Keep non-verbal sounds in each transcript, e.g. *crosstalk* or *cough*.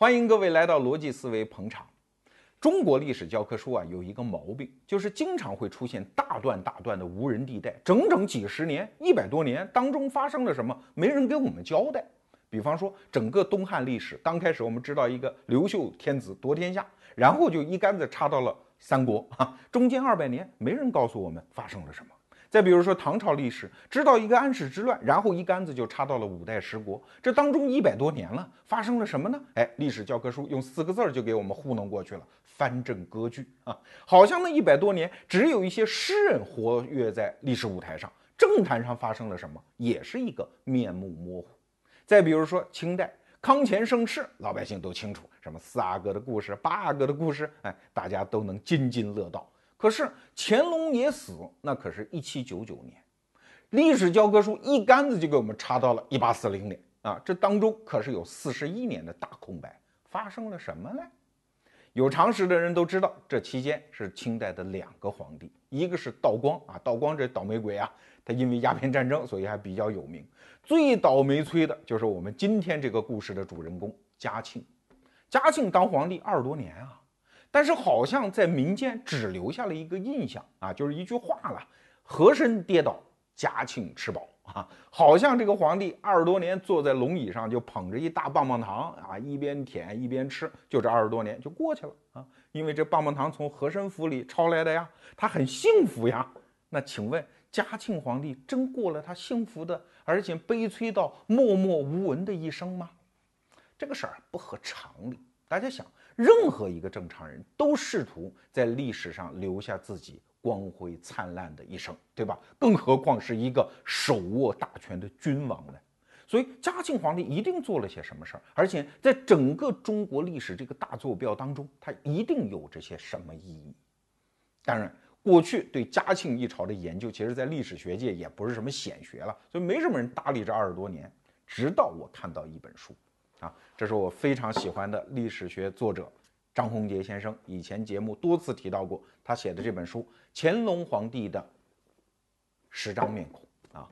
欢迎各位来到逻辑思维捧场。中国历史教科书啊有一个毛病，就是经常会出现大段大段的无人地带，整整几十年、一百多年当中发生了什么，没人给我们交代。比方说，整个东汉历史刚开始，我们知道一个刘秀天子夺天下，然后就一竿子插到了三国啊，中间二百年没人告诉我们发生了什么。再比如说唐朝历史，知道一个安史之乱，然后一竿子就插到了五代十国，这当中一百多年了，发生了什么呢？哎，历史教科书用四个字儿就给我们糊弄过去了：藩镇割据啊！好像那一百多年只有一些诗人活跃在历史舞台上，政坛上发生了什么，也是一个面目模糊。再比如说清代康乾盛世，老百姓都清楚，什么四阿哥的故事、八阿哥的故事，哎，大家都能津津乐道。可是乾隆爷死，那可是一七九九年，历史教科书一竿子就给我们插到了一八四零年啊，这当中可是有四十一年的大空白，发生了什么呢？有常识的人都知道，这期间是清代的两个皇帝，一个是道光啊，道光这倒霉鬼啊，他因为鸦片战争，所以还比较有名。最倒霉催的就是我们今天这个故事的主人公嘉庆，嘉庆当皇帝二十多年啊。但是好像在民间只留下了一个印象啊，就是一句话了：和珅跌倒，嘉庆吃饱啊。好像这个皇帝二十多年坐在龙椅上，就捧着一大棒棒糖啊，一边舔一边吃，就这二十多年就过去了啊。因为这棒棒糖从和珅府里抄来的呀，他很幸福呀。那请问嘉庆皇帝真过了他幸福的，而且悲催到默默无闻的一生吗？这个事儿不合常理。大家想。任何一个正常人都试图在历史上留下自己光辉灿烂的一生，对吧？更何况是一个手握大权的君王呢？所以嘉庆皇帝一定做了些什么事儿，而且在整个中国历史这个大坐标当中，他一定有这些什么意义？当然，过去对嘉庆一朝的研究，其实在历史学界也不是什么显学了，所以没什么人搭理这二十多年。直到我看到一本书。这是我非常喜欢的历史学作者张宏杰先生，以前节目多次提到过他写的这本书《乾隆皇帝的十张面孔》啊，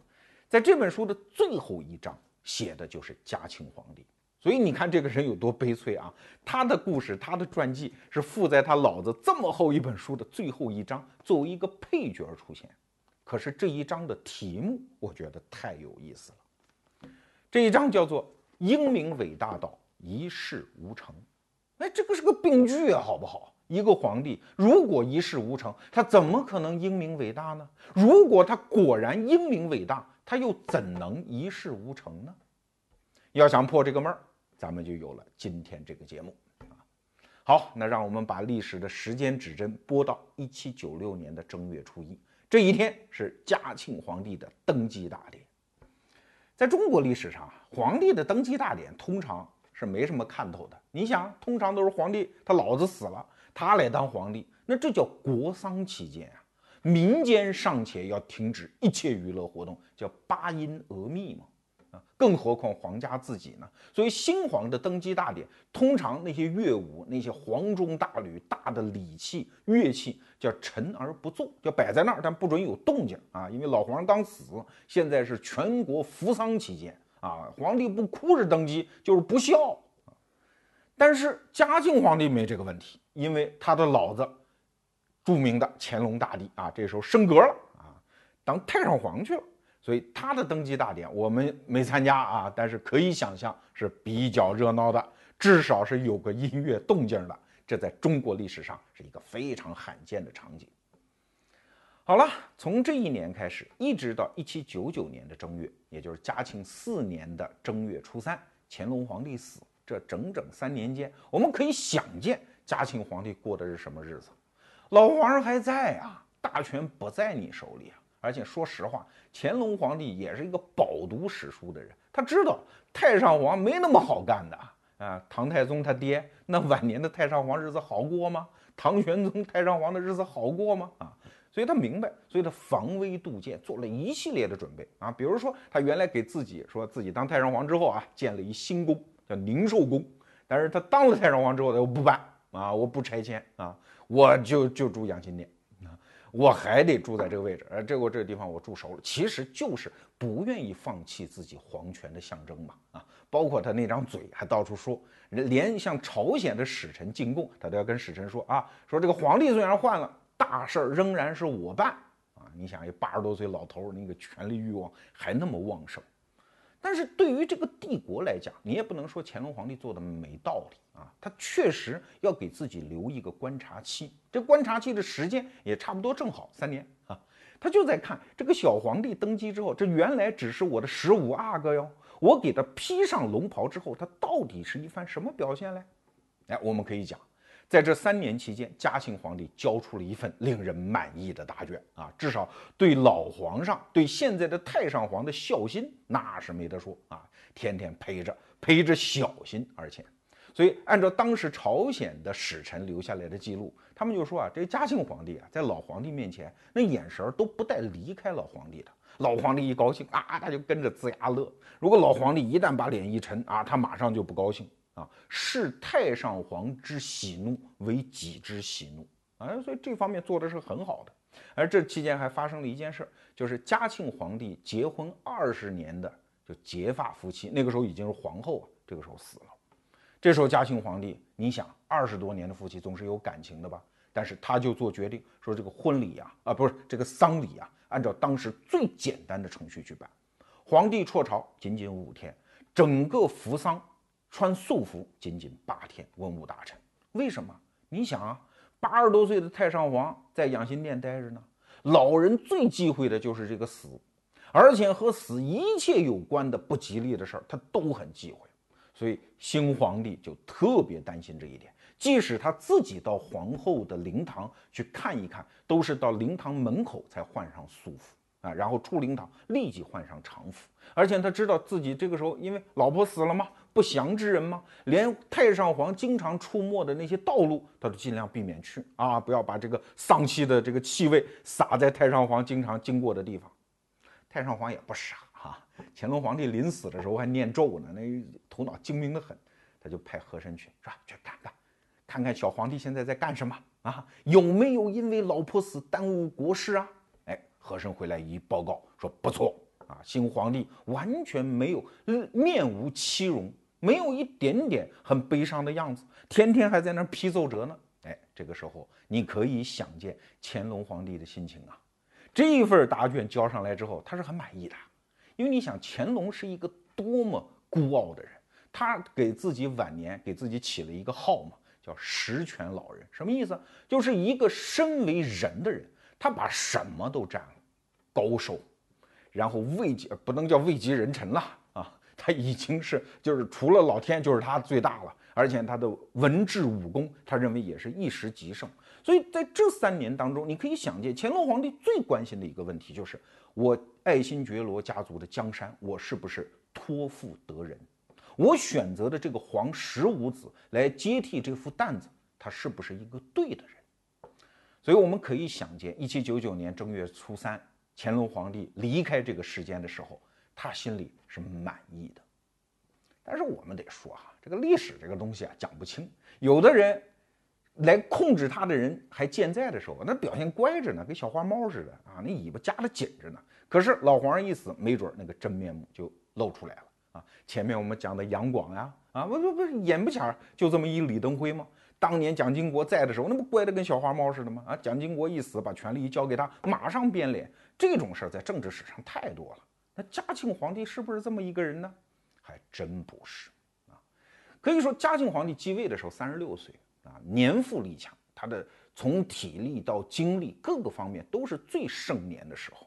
在这本书的最后一章写的就是嘉庆皇帝，所以你看这个人有多悲催啊！他的故事，他的传记是附在他老子这么厚一本书的最后一章，作为一个配角出现。可是这一章的题目，我觉得太有意思了，这一章叫做。英明伟大到一事无成，哎，这个是个病句啊，好不好？一个皇帝如果一事无成，他怎么可能英明伟大呢？如果他果然英明伟大，他又怎能一事无成呢？要想破这个闷儿，咱们就有了今天这个节目啊。好，那让我们把历史的时间指针拨到一七九六年的正月初一，这一天是嘉庆皇帝的登基大典。在中国历史上，皇帝的登基大典通常是没什么看头的。你想，通常都是皇帝他老子死了，他来当皇帝，那这叫国丧期间啊，民间尚且要停止一切娱乐活动，叫八音俄密嘛。更何况皇家自己呢？所以新皇的登基大典，通常那些乐舞、那些黄钟大吕、大的礼器、乐器叫沉而不作，叫摆在那儿，但不准有动静啊！因为老皇上刚死，现在是全国扶丧期间啊，皇帝不哭着登基就是不孝。但是嘉靖皇帝没这个问题，因为他的老子，著名的乾隆大帝啊，这时候升格了啊，当太上皇去了。所以他的登基大典我们没参加啊，但是可以想象是比较热闹的，至少是有个音乐动静的。这在中国历史上是一个非常罕见的场景。好了，从这一年开始，一直到一七九九年的正月，也就是嘉庆四年的正月初三，乾隆皇帝死，这整整三年间，我们可以想见嘉庆皇帝过的是什么日子。老皇上还在啊，大权不在你手里啊。而且说实话，乾隆皇帝也是一个饱读史书的人，他知道太上皇没那么好干的啊。唐太宗他爹那晚年的太上皇日子好过吗？唐玄宗太上皇的日子好过吗？啊，所以他明白，所以他防微杜渐，做了一系列的准备啊。比如说，他原来给自己说自己当太上皇之后啊，建了一新宫，叫宁寿宫。但是他当了太上皇之后，他又不办啊，我不拆迁啊，我就就住养心殿啊。我还得住在这个位置，而这个这个地方我住熟了，其实就是不愿意放弃自己皇权的象征嘛，啊，包括他那张嘴，还到处说，连向朝鲜的使臣进贡，他都要跟使臣说啊，说这个皇帝虽然换了，大事儿仍然是我办啊。你想，一八十多岁老头儿，那个权力欲望还那么旺盛。但是对于这个帝国来讲，你也不能说乾隆皇帝做的没道理啊，他确实要给自己留一个观察期，这观察期的时间也差不多正好三年啊，他就在看这个小皇帝登基之后，这原来只是我的十五阿哥哟，我给他披上龙袍之后，他到底是一番什么表现嘞？哎，我们可以讲。在这三年期间，嘉庆皇帝交出了一份令人满意的答卷啊，至少对老皇上、对现在的太上皇的孝心那是没得说啊，天天陪着陪着小心，而且，所以按照当时朝鲜的使臣留下来的记录，他们就说啊，这嘉庆皇帝啊，在老皇帝面前那眼神都不带离开老皇帝的，老皇帝一高兴啊，他就跟着龇牙乐；如果老皇帝一旦把脸一沉啊，他马上就不高兴。啊，视太上皇之喜怒为己之喜怒啊，所以这方面做的是很好的。而这期间还发生了一件事儿，就是嘉庆皇帝结婚二十年的就结发夫妻，那个时候已经是皇后啊，这个时候死了。这时候嘉庆皇帝，你想二十多年的夫妻总是有感情的吧？但是他就做决定说，这个婚礼啊，啊不是这个丧礼啊，按照当时最简单的程序去办。皇帝辍朝仅仅五天，整个服丧。穿素服仅仅八天，文武大臣为什么？你想啊，八十多岁的太上皇在养心殿待着呢，老人最忌讳的就是这个死，而且和死一切有关的不吉利的事儿，他都很忌讳，所以新皇帝就特别担心这一点，即使他自己到皇后的灵堂去看一看，都是到灵堂门口才换上素服啊，然后出灵堂立即换上常服，而且他知道自己这个时候因为老婆死了嘛。不祥之人吗？连太上皇经常出没的那些道路，他都尽量避免去啊！不要把这个丧气的这个气味洒在太上皇经常经过的地方。太上皇也不傻，乾隆皇帝临死的时候还念咒呢，那头脑精明的很，他就派和珅去，是吧？去看看，看看小皇帝现在在干什么啊？有没有因为老婆死耽误国事啊？哎，和珅回来一报告说不错啊，新皇帝完全没有面无欺容。没有一点点很悲伤的样子，天天还在那批奏折呢。哎，这个时候你可以想见乾隆皇帝的心情啊。这一份答卷交上来之后，他是很满意的，因为你想乾隆是一个多么孤傲的人，他给自己晚年给自己起了一个号嘛，叫十全老人。什么意思？就是一个身为人的人，他把什么都占了，高寿，然后位极不能叫位极人臣了啊。他已经是就是除了老天就是他最大了，而且他的文治武功，他认为也是一时极盛。所以在这三年当中，你可以想见，乾隆皇帝最关心的一个问题就是：我爱新觉罗家族的江山，我是不是托付得人？我选择的这个皇十五子来接替这副担子，他是不是一个对的人？所以我们可以想见，一七九九年正月初三，乾隆皇帝离开这个世间的时候。他心里是满意的，但是我们得说哈，这个历史这个东西啊讲不清。有的人来控制他的人还健在的时候，那表现乖着呢，跟小花猫似的啊，那尾巴夹得紧着呢。可是老皇上一死，没准那个真面目就露出来了啊。前面我们讲的杨广呀，啊不不不，眼不前就这么一李登辉吗？当年蒋经国在的时候，那不乖得跟小花猫似的吗？啊，蒋经国一死，把权力一交给他，马上变脸。这种事儿在政治史上太多了。那嘉庆皇帝是不是这么一个人呢？还真不是啊！可以说，嘉庆皇帝继位的时候三十六岁啊，年富力强，他的从体力到精力各个方面都是最盛年的时候，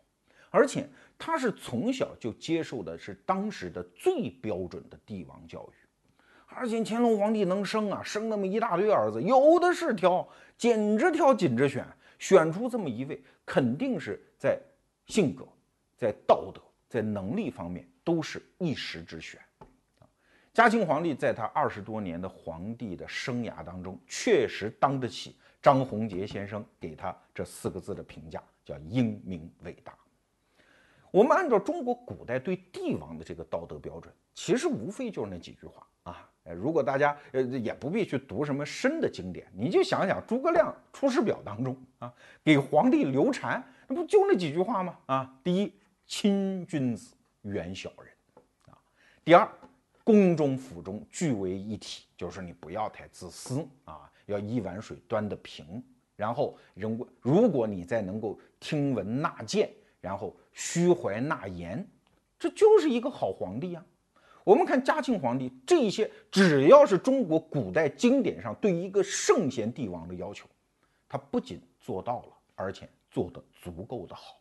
而且他是从小就接受的是当时的最标准的帝王教育，而且乾隆皇帝能生啊，生那么一大堆儿子，有的是挑，紧着挑，紧着选，选出这么一位，肯定是在性格，在道德。在能力方面都是一时之选！嘉庆皇帝在他二十多年的皇帝的生涯当中，确实当得起张宏杰先生给他这四个字的评价，叫英明伟大。我们按照中国古代对帝王的这个道德标准，其实无非就是那几句话啊！如果大家呃也不必去读什么深的经典，你就想想诸葛亮《出师表》当中啊，给皇帝刘禅，那不就那几句话吗？啊，第一。亲君子，远小人，啊。第二，宫中府中俱为一体，就是你不要太自私啊，要一碗水端得平。然后，人如果你再能够听闻纳谏，然后虚怀纳言，这就是一个好皇帝啊。我们看嘉庆皇帝这些，只要是中国古代经典上对一个圣贤帝王的要求，他不仅做到了，而且做得足够的好。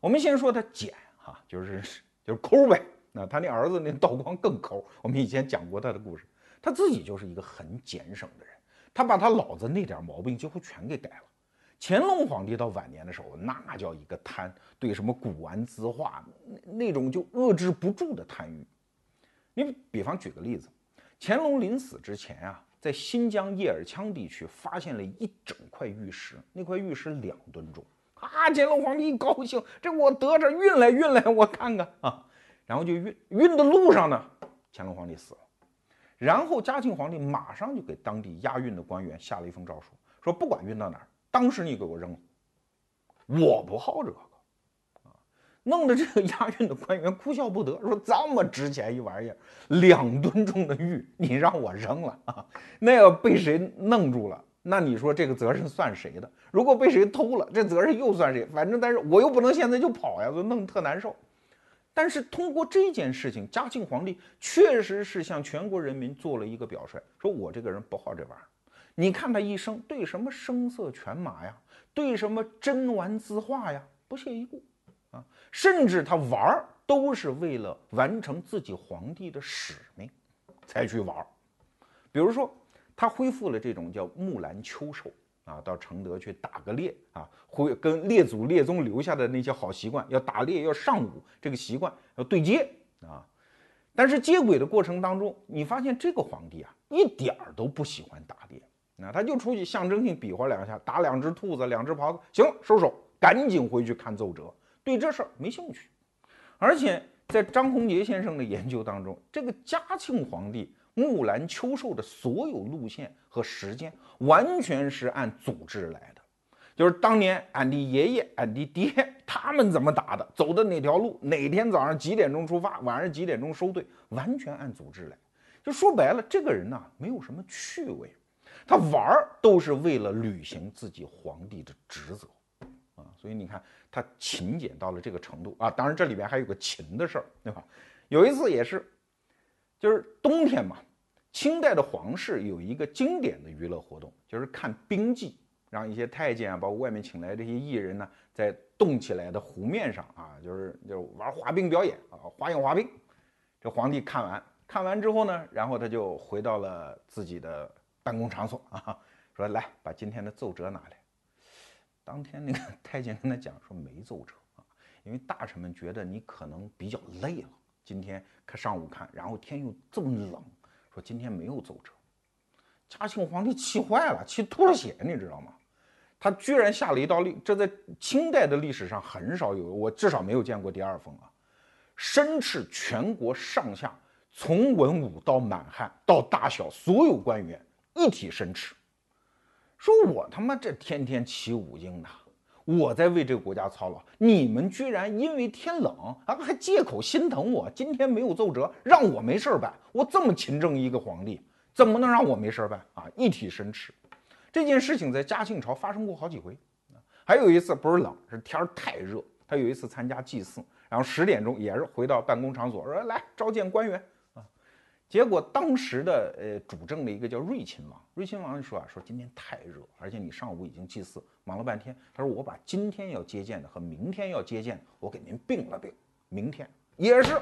我们先说他俭哈，就是就是抠呗。那他那儿子那道光更抠。我们以前讲过他的故事，他自己就是一个很俭省的人，他把他老子那点毛病几乎全给改了。乾隆皇帝到晚年的时候，那叫一个贪，对什么古玩字画那那种就遏制不住的贪欲。你比方举个例子，乾隆临死之前啊，在新疆叶尔羌地区发现了一整块玉石，那块玉石两吨重。啊！乾隆皇帝一高兴，这我得着运来运来，我看看啊，然后就运运的路上呢，乾隆皇帝死了，然后嘉庆皇帝马上就给当地押运的官员下了一封诏书，说不管运到哪儿，当时你给我扔了，我不好这个啊，弄得这个押运的官员哭笑不得，说这么值钱一玩意儿，两吨重的玉，你让我扔了啊，那要被谁弄住了？那你说这个责任算谁的？如果被谁偷了，这责任又算谁？反正，但是我又不能现在就跑呀，就弄特难受。但是通过这件事情，嘉庆皇帝确实是向全国人民做了一个表率，说我这个人不好这玩意儿。你看他一生对什么声色犬马呀，对什么珍玩字画呀，不屑一顾啊，甚至他玩儿都是为了完成自己皇帝的使命才去玩儿，比如说。他恢复了这种叫木兰秋狩啊，到承德去打个猎啊，会跟列祖列宗留下的那些好习惯，要打猎要上午这个习惯要对接啊。但是接轨的过程当中，你发现这个皇帝啊，一点儿都不喜欢打猎，那他就出去象征性比划两下，打两只兔子，两只狍子，行了，收手，赶紧回去看奏折，对这事儿没兴趣。而且在张宏杰先生的研究当中，这个嘉庆皇帝。木兰秋狩的所有路线和时间完全是按组织来的，就是当年俺的爷爷、俺的爹他们怎么打的，走的哪条路，哪天早上几点钟出发，晚上几点钟收队，完全按组织来。就说白了，这个人呢，没有什么趣味，他玩儿都是为了履行自己皇帝的职责啊。所以你看，他勤俭到了这个程度啊。当然，这里边还有个勤的事儿，对吧？有一次也是。就是冬天嘛，清代的皇室有一个经典的娱乐活动，就是看冰祭，让一些太监啊，包括外面请来这些艺人呢，在冻起来的湖面上啊，就是就是玩滑冰表演啊，花样滑冰。这皇帝看完，看完之后呢，然后他就回到了自己的办公场所啊，说来把今天的奏折拿来。当天那个 *laughs* 太监跟他讲说没奏折啊，因为大臣们觉得你可能比较累了。今天看上午看，然后天又这么冷，说今天没有奏折。嘉庆皇帝气坏了，气吐了血，你知道吗？他居然下了一道令，这在清代的历史上很少有，我至少没有见过第二封啊。申斥全国上下，从文武到满汉到大小所有官员一体申斥，说我他妈这天天起五经的。我在为这个国家操劳，你们居然因为天冷啊，还借口心疼我，今天没有奏折，让我没事儿办。我这么勤政一个皇帝，怎么能让我没事儿办啊？一体申斥。这件事情在嘉庆朝发生过好几回，还有一次不是冷，是天儿太热。他有一次参加祭祀，然后十点钟也是回到办公场所，说来召见官员。结果当时的呃主政的一个叫瑞亲王，瑞亲王就说啊，说今天太热，而且你上午已经祭祀忙了半天，他说我把今天要接见的和明天要接见的，我给您并了并，明天也是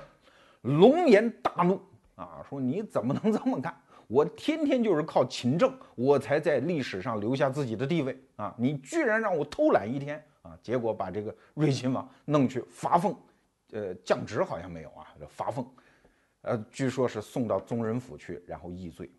龙颜大怒啊，说你怎么能这么干？我天天就是靠勤政，我才在历史上留下自己的地位啊，你居然让我偷懒一天啊！结果把这个瑞亲王弄去罚俸，呃，降职好像没有啊，这罚俸。呃，据说是送到宗人府去，然后议罪。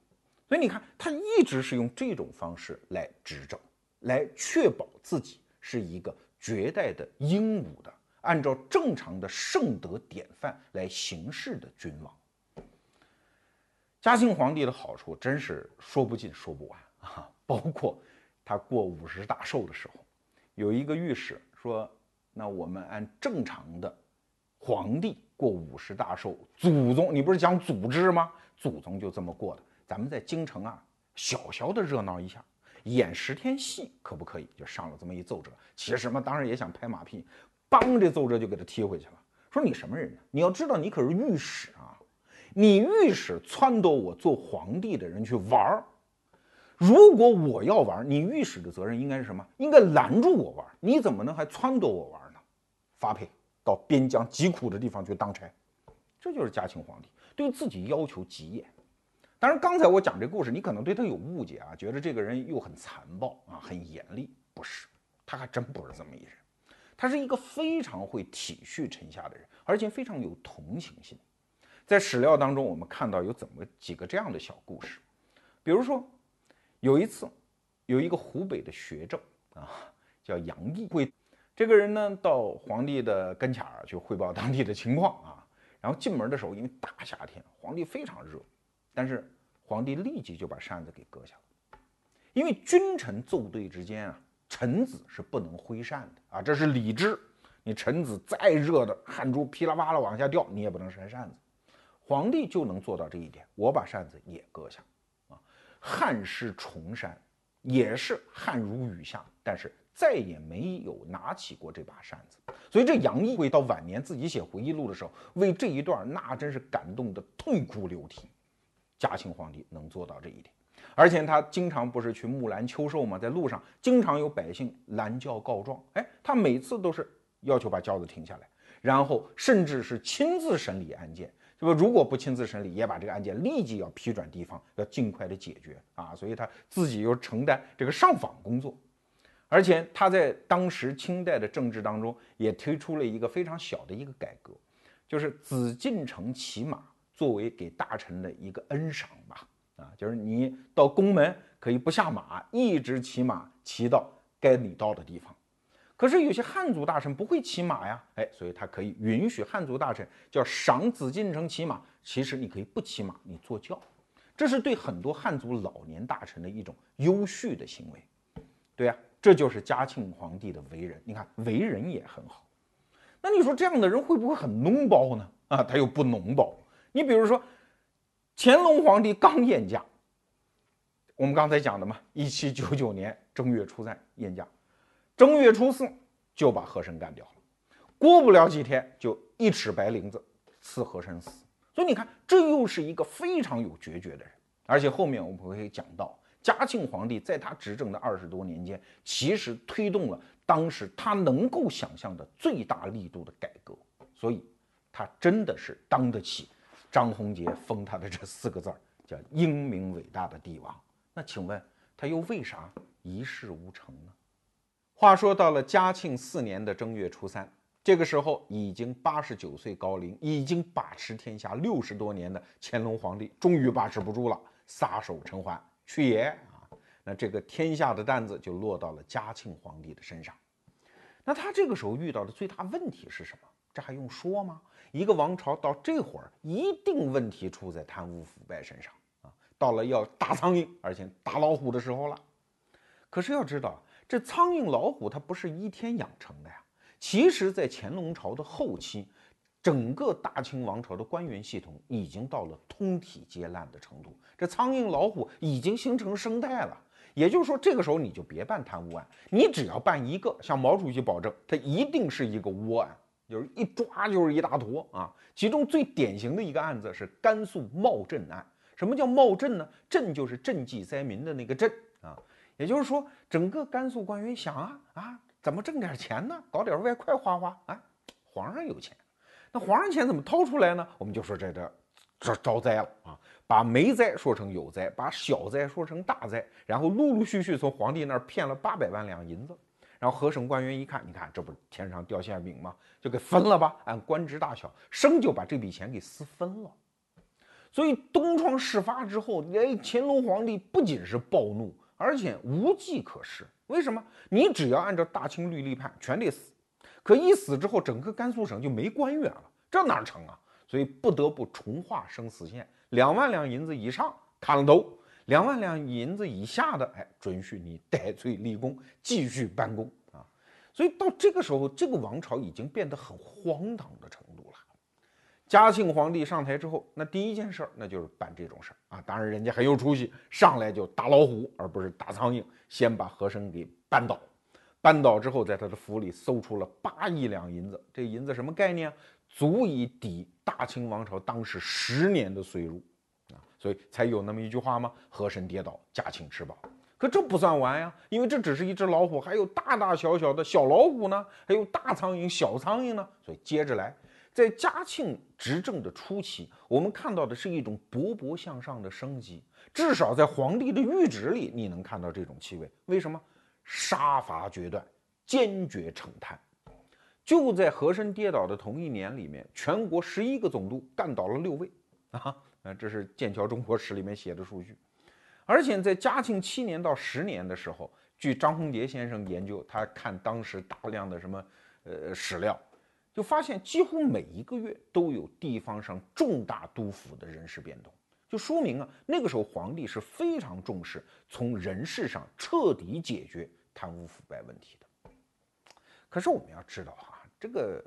所以你看，他一直是用这种方式来执政，来确保自己是一个绝代的英武的，按照正常的圣德典范来行事的君王。嘉庆皇帝的好处真是说不尽说不完啊！包括他过五十大寿的时候，有一个御史说：“那我们按正常的皇帝过五十大寿，祖宗你不是讲祖制吗？祖宗就这么过的。咱们在京城啊，小小的热闹一下，演十天戏可不可以？就上了这么一奏折。其实嘛，当然也想拍马屁，梆，这奏折就给他踢回去了。说你什么人呢？你要知道，你可是御史啊，你御史撺掇我做皇帝的人去玩儿。如果我要玩，你御史的责任应该是什么？应该拦住我玩。你怎么能还撺掇我玩呢？发配到边疆极苦的地方去当差，这就是嘉庆皇帝对自己要求极严。当然，刚才我讲这故事，你可能对他有误解啊，觉得这个人又很残暴啊，很严厉。不是，他还真不是这么一人。他是一个非常会体恤臣下的人，而且非常有同情心。在史料当中，我们看到有怎么几个这样的小故事，比如说。有一次，有一个湖北的学政啊，叫杨毅，会这个人呢，到皇帝的跟前儿去汇报当地的情况啊。*laughs* 然后进门的时候，因为大夏天，皇帝非常热，但是皇帝立即就把扇子给搁下了，因为君臣奏对之间啊，臣子是不能挥扇的啊，这是礼制。你臣子再热的汗珠噼啦啪啦往下掉，你也不能扇扇子。皇帝就能做到这一点，我把扇子也搁下啊。汉诗重山，也是汗如雨下，但是再也没有拿起过这把扇子。所以这杨毅会到晚年自己写回忆录的时候，为这一段那真是感动的痛哭流涕。嘉庆皇帝能做到这一点，而且他经常不是去木兰秋狩吗？在路上经常有百姓拦轿告状，哎，他每次都是要求把轿子停下来，然后甚至是亲自审理案件。这不，如果不亲自审理，也把这个案件立即要批转地方，要尽快的解决啊！所以他自己又承担这个上访工作，而且他在当时清代的政治当中也推出了一个非常小的一个改革，就是紫禁城骑马作为给大臣的一个恩赏吧，啊，就是你到宫门可以不下马，一直骑马骑到该你到的地方。可是有些汉族大臣不会骑马呀，哎，所以他可以允许汉族大臣叫赏紫禁城骑马。其实你可以不骑马，你坐轿，这是对很多汉族老年大臣的一种优恤的行为。对呀，这就是嘉庆皇帝的为人。你看为人也很好。那你说这样的人会不会很脓包呢？啊，他又不脓包。你比如说乾隆皇帝刚宴驾，我们刚才讲的嘛，一七九九年正月初三宴驾。正月初四就把和珅干掉了，过不了几天就一尺白绫子赐和珅死。所以你看，这又是一个非常有决绝的人。而且后面我们会讲到，嘉庆皇帝在他执政的二十多年间，其实推动了当时他能够想象的最大力度的改革。所以，他真的是当得起张宏杰封他的这四个字儿，叫英明伟大的帝王。那请问，他又为啥一事无成呢？话说到了嘉庆四年的正月初三，这个时候已经八十九岁高龄，已经把持天下六十多年的乾隆皇帝，终于把持不住了，撒手尘寰去也啊！那这个天下的担子就落到了嘉庆皇帝的身上。那他这个时候遇到的最大问题是什么？这还用说吗？一个王朝到这会儿，一定问题出在贪污腐败身上啊！到了要打苍蝇，而且打老虎的时候了。可是要知道。这苍蝇老虎它不是一天养成的呀。其实，在乾隆朝的后期，整个大清王朝的官员系统已经到了通体皆烂的程度。这苍蝇老虎已经形成生态了。也就是说，这个时候你就别办贪污案，你只要办一个，向毛主席保证，它一定是一个窝案，就是一抓就是一大坨啊。其中最典型的一个案子是甘肃茂镇案。什么叫茂镇呢？镇就是赈济灾民的那个镇啊。也就是说，整个甘肃官员想啊啊，怎么挣点钱呢？搞点外快花花啊！皇上有钱，那皇上钱怎么掏出来呢？我们就说这这招招灾了啊！把没灾说成有灾，把小灾说成大灾，然后陆陆续续从皇帝那儿骗了八百万两银子。然后河省官员一看，你看这不是天上掉馅饼吗？就给分了吧，按官职大小，生就把这笔钱给私分了。所以东窗事发之后，哎，乾隆皇帝不仅是暴怒。而且无计可施，为什么？你只要按照大清律例判，全得死。可一死之后，整个甘肃省就没官员了，这哪成啊？所以不得不重划生死线，两万两银子以上砍了头，两万两银子以下的，哎，准许你戴罪立功，继续办公啊。所以到这个时候，这个王朝已经变得很荒唐的程度了。嘉庆皇帝上台之后，那第一件事儿那就是办这种事儿啊。当然人家很有出息，上来就打老虎而不是打苍蝇，先把和珅给扳倒。扳倒之后，在他的府里搜出了八亿两银子，这银子什么概念？足以抵大清王朝当时十年的税入啊！所以才有那么一句话吗？和珅跌倒，嘉庆吃饱。可这不算完呀，因为这只是一只老虎，还有大大小小的小老虎呢，还有大苍蝇、小苍蝇呢。所以接着来，在嘉庆执政的初期，我们看到的是一种勃勃向上的生机，至少在皇帝的谕旨里，你能看到这种气味。为什么？杀伐决断，坚决惩贪。就在和珅跌倒的同一年里面，全国十一个总督干倒了六位啊！啊，这是《剑桥中国史》里面写的数据。而且在嘉庆七年到十年的时候，据张宏杰先生研究，他看当时大量的什么呃史料，就发现几乎每一个月都有地方上重大督府的人事变动，就说明啊，那个时候皇帝是非常重视从人事上彻底解决。贪污腐败问题的，可是我们要知道哈，这个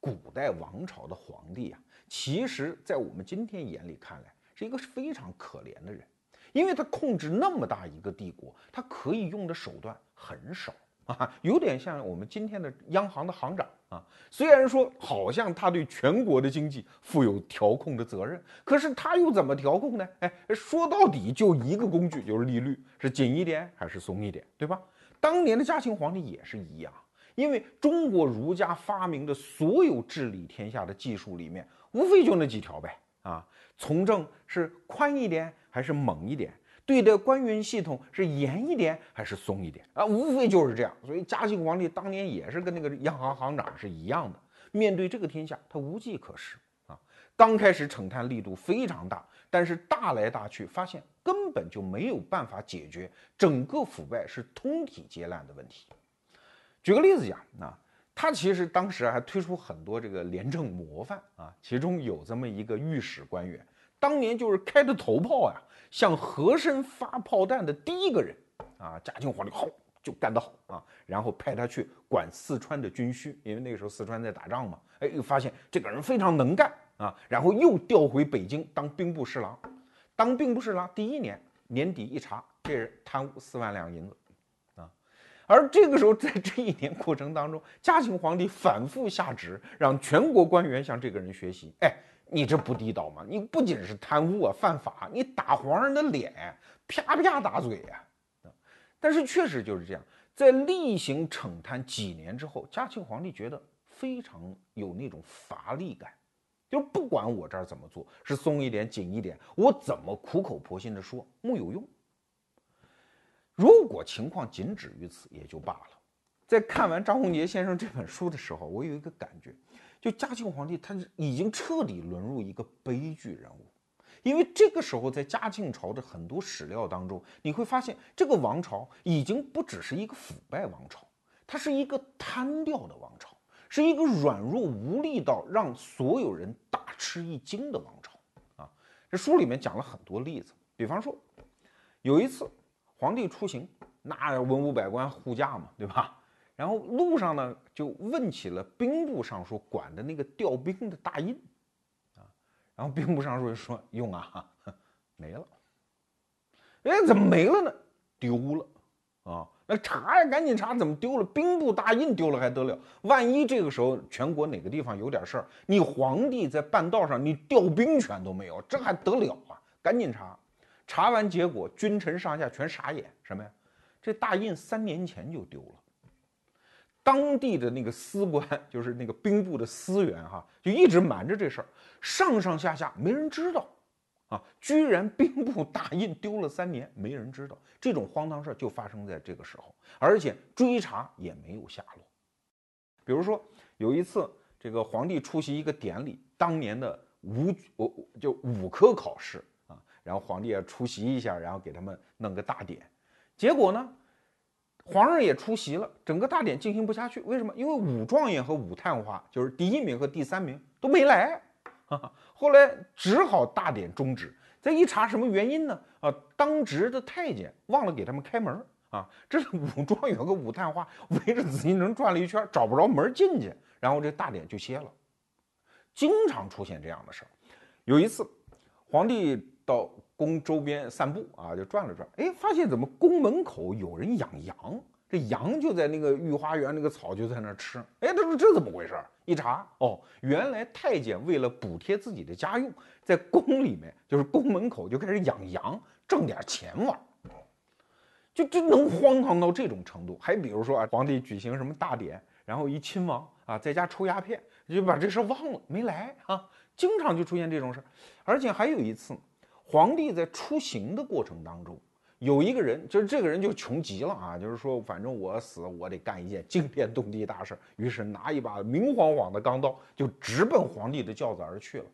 古代王朝的皇帝啊，其实在我们今天眼里看来是一个非常可怜的人，因为他控制那么大一个帝国，他可以用的手段很少啊，有点像我们今天的央行的行长啊。虽然说好像他对全国的经济负有调控的责任，可是他又怎么调控呢？哎，说到底就一个工具，就是利率，是紧一点还是松一点，对吧？当年的嘉庆皇帝也是一样，因为中国儒家发明的所有治理天下的技术里面，无非就那几条呗啊，从政是宽一点还是猛一点，对待官员系统是严一点还是松一点啊，无非就是这样。所以嘉庆皇帝当年也是跟那个央行行长是一样的，面对这个天下，他无计可施啊。刚开始惩贪力度非常大。但是大来大去，发现根本就没有办法解决整个腐败是通体皆烂的问题。举个例子讲，啊，他其实当时还推出很多这个廉政模范啊，其中有这么一个御史官员，当年就是开的头炮呀，向和珅发炮弹的第一个人啊。嘉庆皇帝好就干得好啊，然后派他去管四川的军需，因为那个时候四川在打仗嘛，哎，又发现这个人非常能干。啊，然后又调回北京当兵部侍郎，当兵部侍郎第一年年底一查，这人贪污四万两银子，啊，而这个时候在这一年过程当中，嘉庆皇帝反复下旨，让全国官员向这个人学习。哎，你这不地道吗？你不仅是贪污啊，犯法，你打皇上的脸，啪啪打嘴呀！啊但是确实就是这样，在例行惩贪几年之后，嘉庆皇帝觉得非常有那种乏力感。就不管我这儿怎么做，是松一点、紧一点，我怎么苦口婆心的说，木有用。如果情况仅止于此，也就罢了。在看完张宏杰先生这本书的时候，我有一个感觉，就嘉庆皇帝他已经彻底沦入一个悲剧人物，因为这个时候在嘉庆朝的很多史料当中，你会发现这个王朝已经不只是一个腐败王朝，它是一个贪掉的王朝。是一个软弱无力到让所有人大吃一惊的王朝啊！这书里面讲了很多例子，比方说，有一次皇帝出行，那文武百官护驾嘛，对吧？然后路上呢，就问起了兵部尚书管的那个调兵的大印啊，然后兵部尚书就说：“用啊，没了。”哎，怎么没了呢？丢了啊！那查呀，赶紧查，怎么丢了？兵部大印丢了还得了？万一这个时候全国哪个地方有点事儿，你皇帝在半道上你调兵权都没有，这还得了啊？赶紧查，查完结果，君臣上下全傻眼，什么呀？这大印三年前就丢了。当地的那个司官，就是那个兵部的司员哈，*laughs* 就一直瞒着这事儿，上上下下没人知道。啊！居然兵部大印丢了三年，没人知道这种荒唐事儿就发生在这个时候，而且追查也没有下落。比如说有一次，这个皇帝出席一个典礼，当年的五，我就五科考试啊，然后皇帝也出席一下，然后给他们弄个大典。结果呢，皇上也出席了，整个大典进行不下去。为什么？因为武状元和武探花，就是第一名和第三名都没来。后来只好大典终止。再一查，什么原因呢？啊，当值的太监忘了给他们开门啊！这是武状元和武探花围着紫禁城转了一圈，找不着门进去，然后这大典就歇了。经常出现这样的事儿。有一次，皇帝到宫周边散步啊，就转了转，哎，发现怎么宫门口有人养羊，这羊就在那个御花园那个草就在那吃。哎，他说这怎么回事？一查，哦，原来太监为了补贴自己的家用，在宫里面就是宫门口就开始养羊，挣点钱玩。就就能荒唐到这种程度。还比如说啊，皇帝举行什么大典，然后一亲王啊在家抽鸦片，就把这事忘了，没来啊。经常就出现这种事儿，而且还有一次，皇帝在出行的过程当中，有一个人，就是这个人就穷极了啊，就是说反正我死我得干一件惊天动地大事，于是拿一把明晃晃的钢刀就直奔皇帝的轿子而去了。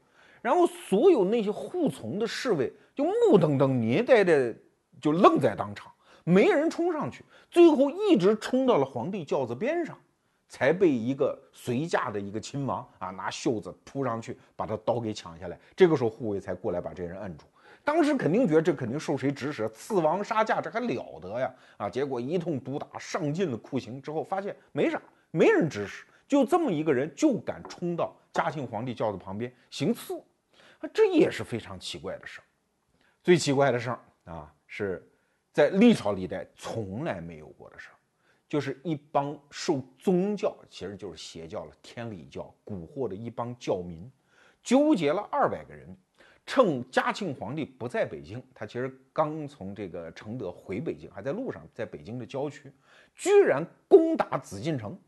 然后所有那些护从的侍卫就目瞪瞪、捏呆呆，就愣在当场。没人冲上去，最后一直冲到了皇帝轿子边上，才被一个随驾的一个亲王啊拿袖子扑上去，把他刀给抢下来。这个时候护卫才过来把这人摁住。当时肯定觉得这肯定受谁指使，刺王杀驾，这还了得呀！啊，结果一通毒打，上尽了酷刑之后，发现没啥，没人指使，就这么一个人就敢冲到嘉庆皇帝轿子旁边行刺，啊，这也是非常奇怪的事儿。最奇怪的事儿啊是。在历朝历代从来没有过的事儿，就是一帮受宗教，其实就是邪教了，天理教蛊惑的一帮教民，纠结了二百个人，趁嘉庆皇帝不在北京，他其实刚从这个承德回北京，还在路上，在北京的郊区，居然攻打紫禁城，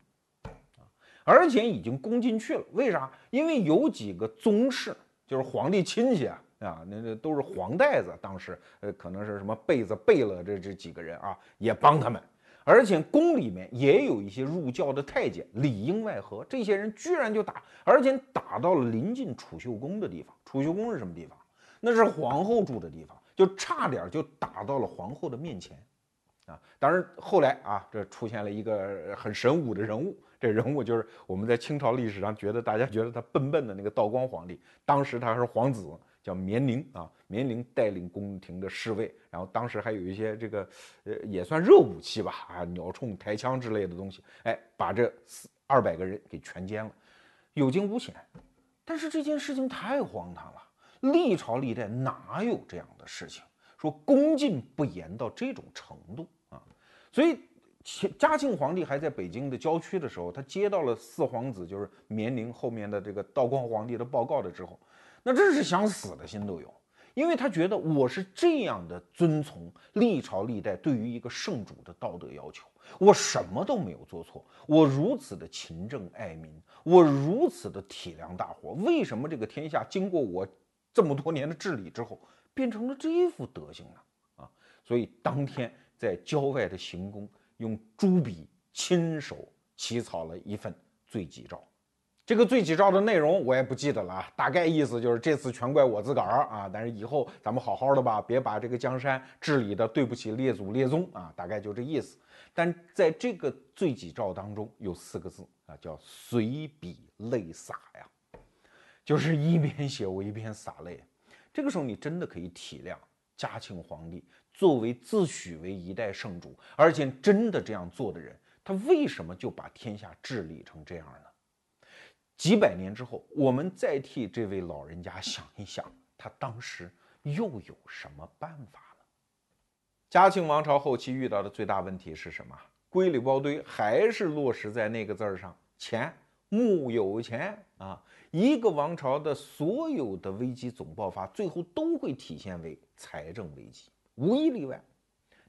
啊，而且已经攻进去了。为啥？因为有几个宗室，就是皇帝亲戚啊。啊，那那都是黄袋子，当时呃可能是什么贝子、贝勒这这几个人啊，也帮他们，而且宫里面也有一些入教的太监，里应外合，这些人居然就打，而且打到了临近储秀宫的地方。储秀宫是什么地方？那是皇后住的地方，就差点就打到了皇后的面前。啊，当然后来啊，这出现了一个很神武的人物，这人物就是我们在清朝历史上觉得大家觉得他笨笨的那个道光皇帝，当时他是皇子。叫绵宁啊，绵宁带领宫廷的侍卫，然后当时还有一些这个，呃，也算热武器吧，啊，鸟铳、抬枪之类的东西，哎，把这四二百个人给全歼了，有惊无险。但是这件事情太荒唐了，历朝历代哪有这样的事情？说恭敬不严到这种程度啊？所以，嘉庆皇帝还在北京的郊区的时候，他接到了四皇子，就是绵宁后面的这个道光皇帝的报告的之后。那真是想死的心都有，因为他觉得我是这样的遵从历朝历代对于一个圣主的道德要求，我什么都没有做错，我如此的勤政爱民，我如此的体谅大伙，为什么这个天下经过我这么多年的治理之后，变成了这副德行呢？啊，所以当天在郊外的行宫，用朱笔亲手起草了一份罪己诏。这个罪己诏的内容我也不记得了啊，大概意思就是这次全怪我自个儿啊，但是以后咱们好好的吧，别把这个江山治理的对不起列祖列宗啊，大概就这意思。但在这个罪己诏当中有四个字啊，叫随笔泪洒呀，就是一边写我一边洒泪。这个时候你真的可以体谅嘉庆皇帝作为自诩为一代圣主，而且真的这样做的人，他为什么就把天下治理成这样呢？几百年之后，我们再替这位老人家想一想，他当时又有什么办法呢？嘉庆王朝后期遇到的最大问题是什么？归里包堆，还是落实在那个字儿上，钱，木有钱啊！一个王朝的所有的危机总爆发，最后都会体现为财政危机，无一例外。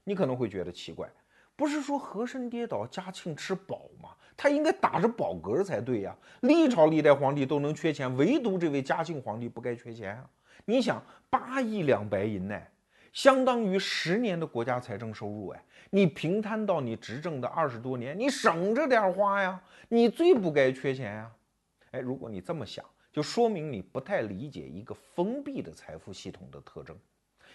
你可能会觉得奇怪。不是说和珅跌倒，嘉庆吃饱吗？他应该打着饱嗝才对呀。历朝历代皇帝都能缺钱，唯独这位嘉庆皇帝不该缺钱啊！你想，八亿两白银呢，相当于十年的国家财政收入哎。你平摊到你执政的二十多年，你省着点花呀，你最不该缺钱呀。哎，如果你这么想，就说明你不太理解一个封闭的财富系统的特征。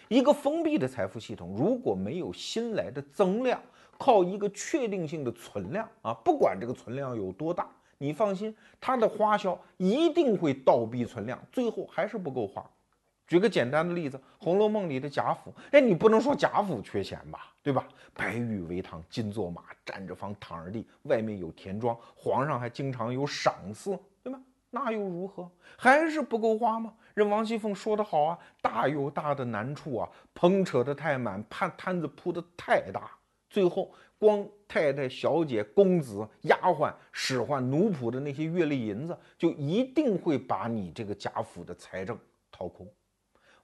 一个封闭的财富系统，如果没有新来的增量，靠一个确定性的存量啊，不管这个存量有多大，你放心，它的花销一定会倒逼存量，最后还是不够花。举个简单的例子，《红楼梦》里的贾府，哎，你不能说贾府缺钱吧，对吧？白玉为堂，金作马，站着房，躺着地，外面有田庄，皇上还经常有赏赐，对吧？那又如何？还是不够花吗？人王熙凤说得好啊，大有大的难处啊，捧扯得太满，摊摊子铺得太大，最后光太太、小姐、公子、丫鬟、使唤、奴仆的那些月例银子，就一定会把你这个贾府的财政掏空。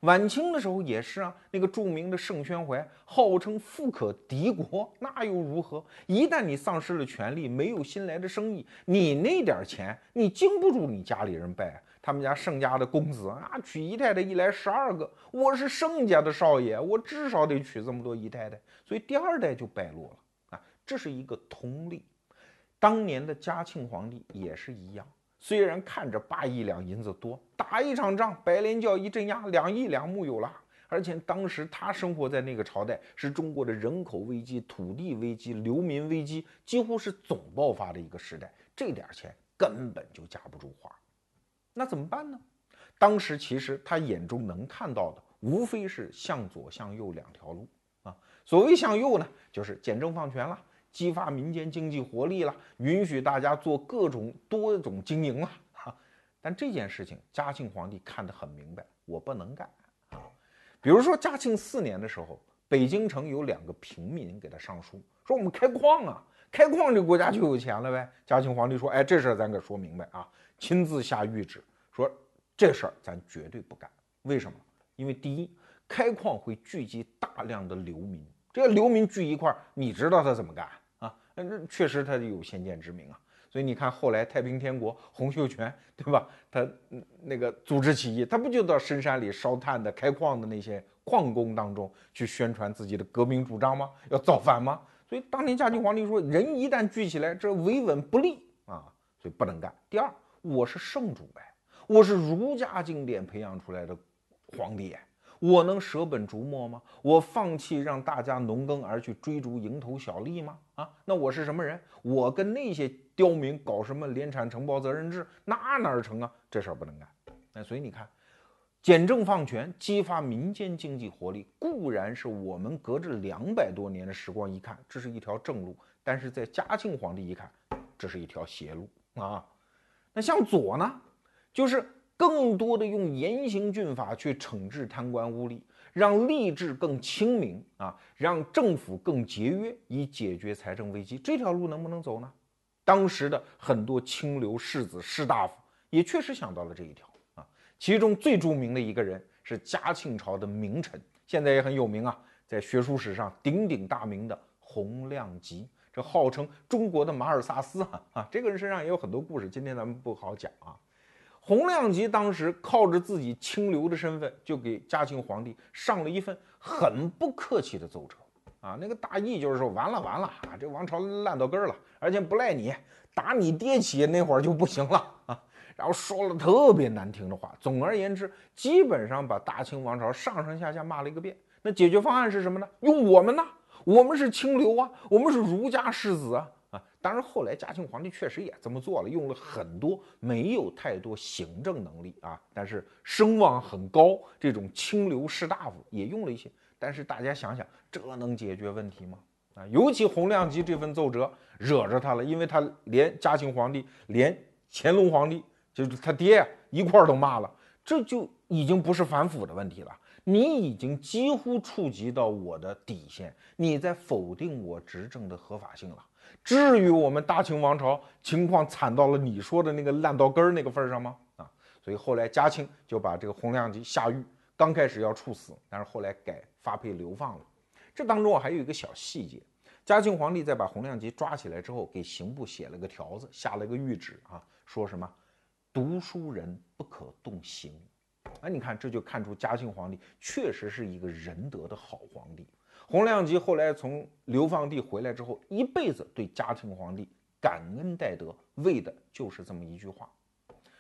晚清的时候也是啊，那个著名的盛宣怀号称富可敌国，那又如何？一旦你丧失了权力，没有新来的生意，你那点钱你经不住你家里人拜。他们家盛家的公子啊，娶姨太太一来十二个，我是盛家的少爷，我至少得娶这么多姨太太，所以第二代就败落了啊，这是一个通例。当年的嘉庆皇帝也是一样。虽然看着八亿两银子多，打一场仗，白莲教一镇压，两亿两木有了。而且当时他生活在那个朝代，是中国的人口危机、土地危机、流民危机几乎是总爆发的一个时代，这点钱根本就夹不住花。那怎么办呢？当时其实他眼中能看到的，无非是向左向右两条路啊。所谓向右呢，就是简政放权了。激发民间经济活力了，允许大家做各种多种经营了，哈。但这件事情，嘉庆皇帝看得很明白，我不能干啊。比如说嘉庆四年的时候，北京城有两个平民给他上书，说我们开矿啊，开矿这国家就有钱了呗。嘉庆皇帝说，哎，这事儿咱给说明白啊，亲自下谕旨说，这事儿咱绝对不干。为什么？因为第一，开矿会聚集大量的流民。这个流民聚一块儿，你知道他怎么干啊？那确实他有先见之明啊。所以你看，后来太平天国洪秀全，对吧？他那个组织起义，他不就到深山里烧炭的、开矿的那些矿工当中去宣传自己的革命主张吗？要造反吗？所以当年嘉庆皇帝说，人一旦聚起来，这维稳不利啊，所以不能干。第二，我是圣主呗，我是儒家经典培养出来的皇帝。我能舍本逐末吗？我放弃让大家农耕而去追逐蝇头小利吗？啊，那我是什么人？我跟那些刁民搞什么联产承包责任制，那哪成啊？这事儿不能干。那所以你看，简政放权，激发民间经济活力，固然是我们隔着两百多年的时光一看，这是一条正路；但是在嘉庆皇帝一看，这是一条邪路啊。那向左呢，就是。更多的用严刑峻法去惩治贪官污吏，让吏治更清明啊，让政府更节约，以解决财政危机。这条路能不能走呢？当时的很多清流士子士大夫也确实想到了这一条啊。其中最著名的一个人是嘉庆朝的名臣，现在也很有名啊，在学术史上鼎鼎大名的洪亮吉，这号称中国的马尔萨斯啊啊，这个人身上也有很多故事，今天咱们不好讲啊。洪亮吉当时靠着自己清流的身份，就给嘉庆皇帝上了一份很不客气的奏折啊，那个大意就是说，完了完了啊，这王朝烂到根儿了，而且不赖你，打你爹起那会儿就不行了啊，然后说了特别难听的话。总而言之，基本上把大清王朝上上下下骂了一个遍。那解决方案是什么呢？用我们呢？我们是清流啊，我们是儒家士子啊。当然，后来嘉庆皇帝确实也这么做了，用了很多没有太多行政能力啊，但是声望很高这种清流士大夫也用了一些。但是大家想想，这能解决问题吗？啊，尤其洪亮吉这份奏折惹着他了，因为他连嘉庆皇帝、连乾隆皇帝，就是他爹一块儿都骂了，这就已经不是反腐的问题了，你已经几乎触及到我的底线，你在否定我执政的合法性了。至于我们大清王朝情况惨到了你说的那个烂到根儿那个份儿上吗？啊，所以后来嘉庆就把这个洪亮吉下狱，刚开始要处死，但是后来改发配流放了。这当中还有一个小细节，嘉庆皇帝在把洪亮吉抓起来之后，给刑部写了个条子，下了个谕旨啊，说什么读书人不可动刑。哎，你看这就看出嘉庆皇帝确实是一个仁德的好皇帝。洪亮吉后来从流放地回来之后，一辈子对嘉庆皇帝感恩戴德，为的就是这么一句话。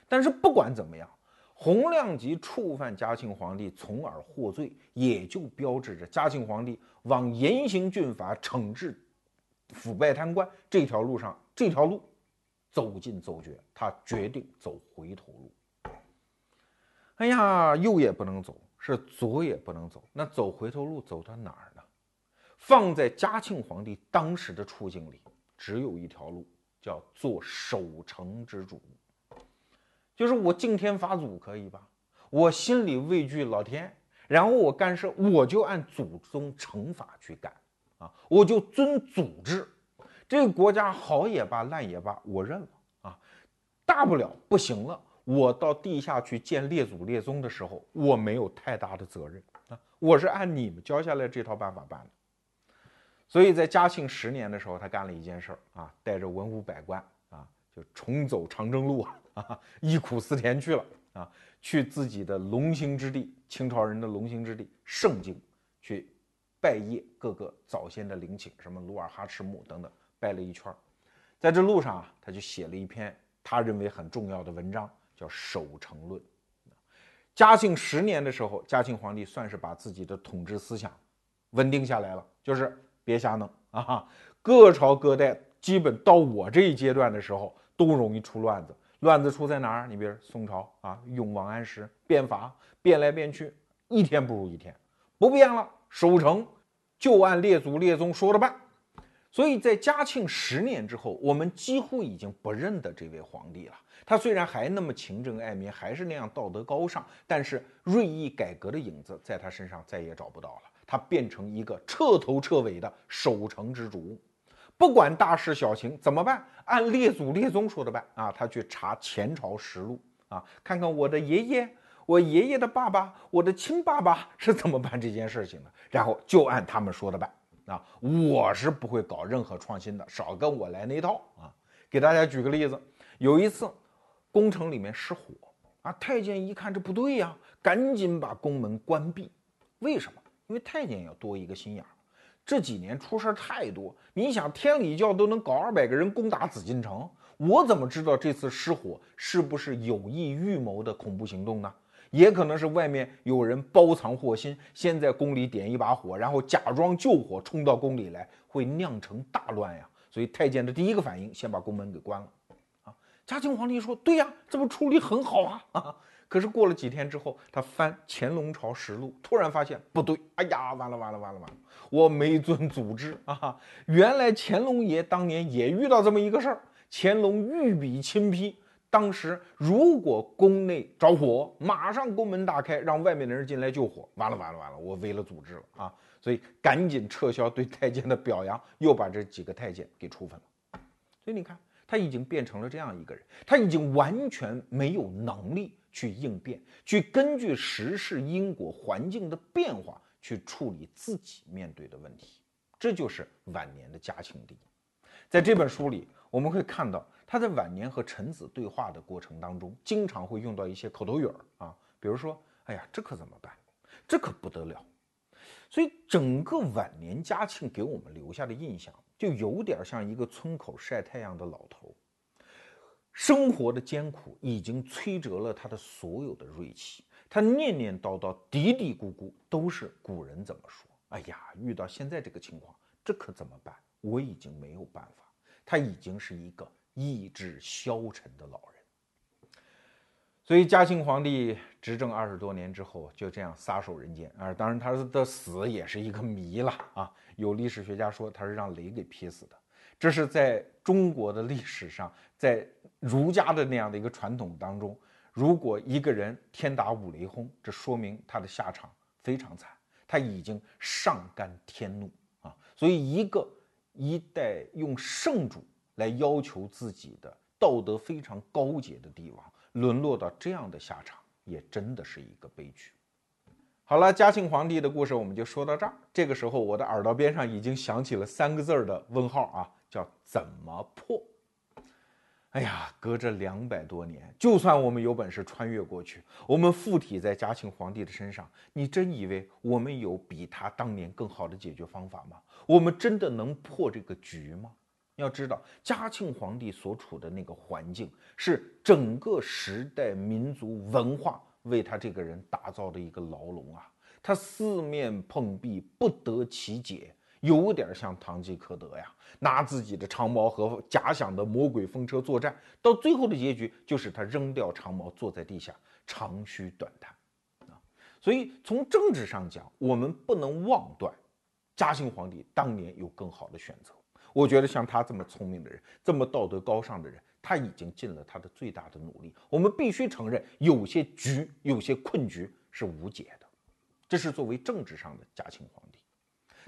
但是不管怎么样，洪亮吉触犯嘉庆皇帝，从而获罪，也就标志着嘉庆皇帝往严刑峻法惩治腐败贪官这条路上，这条路走进走绝，他决定走回头路。哎呀，右也不能走，是左也不能走，那走回头路走到哪儿呢？放在嘉庆皇帝当时的处境里，只有一条路，叫做守城之主。就是我敬天法祖可以吧？我心里畏惧老天，然后我干事我就按祖宗惩罚去干啊，我就遵祖制。这个国家好也罢，烂也罢，我认了啊。大不了不行了，我到地下去见列祖列宗的时候，我没有太大的责任啊。我是按你们教下来这套办法办的。所以在嘉庆十年的时候，他干了一件事儿啊，带着文武百官啊，就重走长征路啊，*laughs* 忆苦思甜去了啊，去自己的龙兴之地，清朝人的龙兴之地盛京，去拜谒各个早先的陵寝，什么努尔哈赤墓等等。拜了一圈儿，在这路上啊，他就写了一篇他认为很重要的文章，叫《守城论》。嘉庆十年的时候，嘉庆皇帝算是把自己的统治思想稳定下来了，就是别瞎弄啊！各朝各代基本到我这一阶段的时候，都容易出乱子。乱子出在哪儿？你比如宋朝啊，用王安石变法，变来变去，一天不如一天。不变了，守城就按列祖列宗说的办。所以在嘉庆十年之后，我们几乎已经不认得这位皇帝了。他虽然还那么勤政爱民，还是那样道德高尚，但是锐意改革的影子在他身上再也找不到了。他变成一个彻头彻尾的守城之主，不管大事小情怎么办，按列祖列宗说的办啊。他去查前朝实录啊，看看我的爷爷、我爷爷的爸爸、我的亲爸爸是怎么办这件事情的，然后就按他们说的办。啊，我是不会搞任何创新的，少跟我来那一套啊！给大家举个例子，有一次，宫城里面失火啊，太监一看这不对呀，赶紧把宫门关闭。为什么？因为太监要多一个心眼儿。这几年出事儿太多，你想天理教都能搞二百个人攻打紫禁城，我怎么知道这次失火是不是有意预谋的恐怖行动呢？也可能是外面有人包藏祸心，先在宫里点一把火，然后假装救火冲到宫里来，会酿成大乱呀。所以太监的第一个反应，先把宫门给关了。啊，嘉靖皇帝说：“对呀，这不处理很好啊。”啊，可是过了几天之后，他翻乾隆朝实录，突然发现不对，哎呀，完了完了完了完了，我没遵祖制啊！原来乾隆爷当年也遇到这么一个事儿，乾隆御笔亲批。当时如果宫内着火，马上宫门大开，让外面的人进来救火。完了完了完了，我违了祖制了啊！所以赶紧撤销对太监的表扬，又把这几个太监给处分了。所以你看，他已经变成了这样一个人，他已经完全没有能力去应变，去根据时事因果环境的变化去处理自己面对的问题。这就是晚年的嘉庆帝。在这本书里，我们会看到。他在晚年和臣子对话的过程当中，经常会用到一些口头语儿啊，比如说：“哎呀，这可怎么办？这可不得了。”所以，整个晚年嘉庆给我们留下的印象，就有点像一个村口晒太阳的老头。生活的艰苦已经摧折了他的所有的锐气，他念念叨叨、嘀嘀咕咕，都是古人怎么说。哎呀，遇到现在这个情况，这可怎么办？我已经没有办法。他已经是一个。意志消沉的老人，所以嘉庆皇帝执政二十多年之后，就这样撒手人间啊！当然，他的死也是一个谜了啊！有历史学家说他是让雷给劈死的，这是在中国的历史上，在儒家的那样的一个传统当中，如果一个人天打五雷轰，这说明他的下场非常惨，他已经上干天怒啊！所以，一个一代用圣主。来要求自己的道德非常高洁的帝王，沦落到这样的下场，也真的是一个悲剧。好了，嘉庆皇帝的故事我们就说到这儿。这个时候，我的耳朵边上已经响起了三个字儿的问号啊，叫怎么破？哎呀，隔着两百多年，就算我们有本事穿越过去，我们附体在嘉庆皇帝的身上，你真以为我们有比他当年更好的解决方法吗？我们真的能破这个局吗？要知道，嘉庆皇帝所处的那个环境，是整个时代民族文化为他这个人打造的一个牢笼啊！他四面碰壁，不得其解，有点像堂吉诃德呀，拿自己的长矛和假想的魔鬼风车作战，到最后的结局就是他扔掉长矛，坐在地下，长吁短叹啊！所以从政治上讲，我们不能妄断，嘉庆皇帝当年有更好的选择。我觉得像他这么聪明的人，这么道德高尚的人，他已经尽了他的最大的努力。我们必须承认，有些局，有些困局是无解的。这是作为政治上的嘉庆皇帝。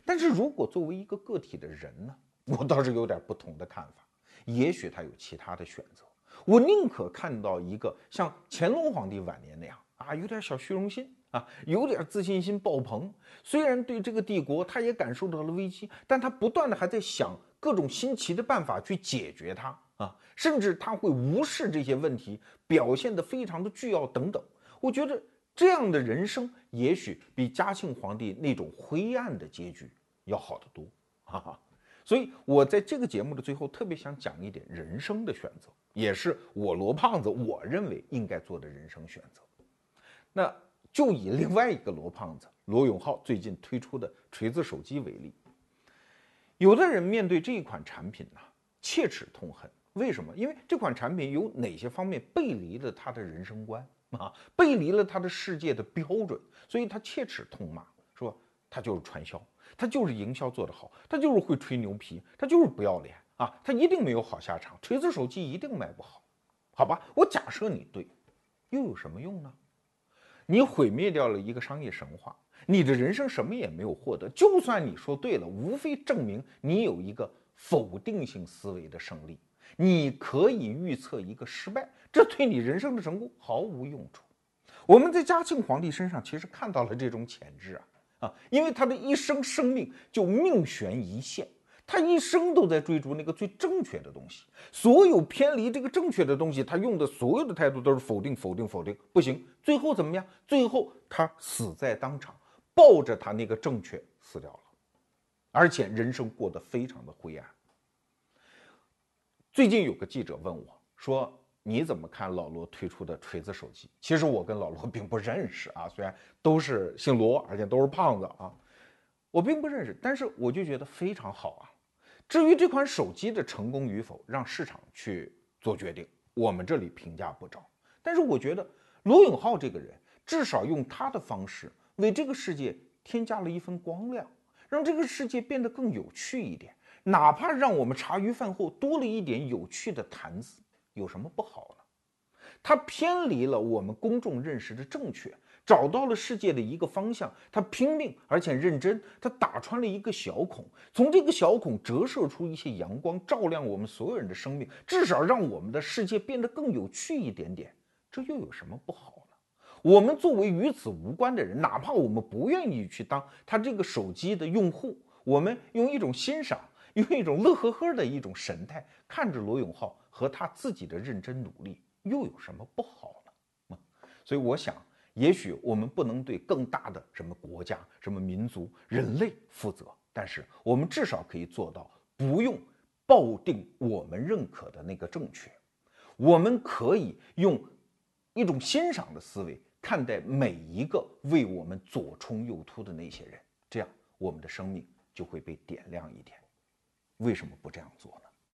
但是如果作为一个个体的人呢，*laughs* 我倒是有点不同的看法。也许他有其他的选择。我宁可看到一个像乾隆皇帝晚年那样啊，有点小虚荣心。啊，有点自信心爆棚。虽然对这个帝国他也感受到了危机，但他不断的还在想各种新奇的办法去解决它啊，甚至他会无视这些问题，表现得非常的巨傲等等。我觉得这样的人生也许比嘉庆皇帝那种灰暗的结局要好得多。哈哈，所以我在这个节目的最后特别想讲一点人生的选择，也是我罗胖子我认为应该做的人生选择。那。就以另外一个罗胖子罗永浩最近推出的锤子手机为例，有的人面对这一款产品呢，切齿痛恨。为什么？因为这款产品有哪些方面背离了他的人生观啊，背离了他的世界的标准，所以他切齿痛骂，说他就是传销，他就是营销做得好，他就是会吹牛皮，他就是不要脸啊，他一定没有好下场，锤子手机一定卖不好，好吧？我假设你对，又有什么用呢？你毁灭掉了一个商业神话，你的人生什么也没有获得。就算你说对了，无非证明你有一个否定性思维的胜利。你可以预测一个失败，这对你人生的成功毫无用处。我们在嘉庆皇帝身上其实看到了这种潜质啊啊，因为他的一生生命就命悬一线。他一生都在追逐那个最正确的东西，所有偏离这个正确的东西，他用的所有的态度都是否定、否定、否定，不行。最后怎么样？最后他死在当场，抱着他那个正确死掉了，而且人生过得非常的灰暗。最近有个记者问我说：“你怎么看老罗推出的锤子手机？”其实我跟老罗 *laughs* 并不认识啊，虽然都是姓罗，而且都是胖子啊，我并不认识，但是我就觉得非常好啊。至于这款手机的成功与否，让市场去做决定，我们这里评价不着。但是我觉得罗永浩这个人，至少用他的方式为这个世界添加了一份光亮，让这个世界变得更有趣一点。哪怕让我们茶余饭后多了一点有趣的谈资，有什么不好呢？他偏离了我们公众认识的正确。找到了世界的一个方向，他拼命而且认真，他打穿了一个小孔，从这个小孔折射出一些阳光，照亮我们所有人的生命，至少让我们的世界变得更有趣一点点。这又有什么不好呢？我们作为与此无关的人，哪怕我们不愿意去当他这个手机的用户，我们用一种欣赏，用一种乐呵呵的一种神态看着罗永浩和他自己的认真努力，又有什么不好呢？啊所以我想。也许我们不能对更大的什么国家、什么民族、人类负责，但是我们至少可以做到不用抱定我们认可的那个正确。我们可以用一种欣赏的思维看待每一个为我们左冲右突的那些人，这样我们的生命就会被点亮一点。为什么不这样做呢？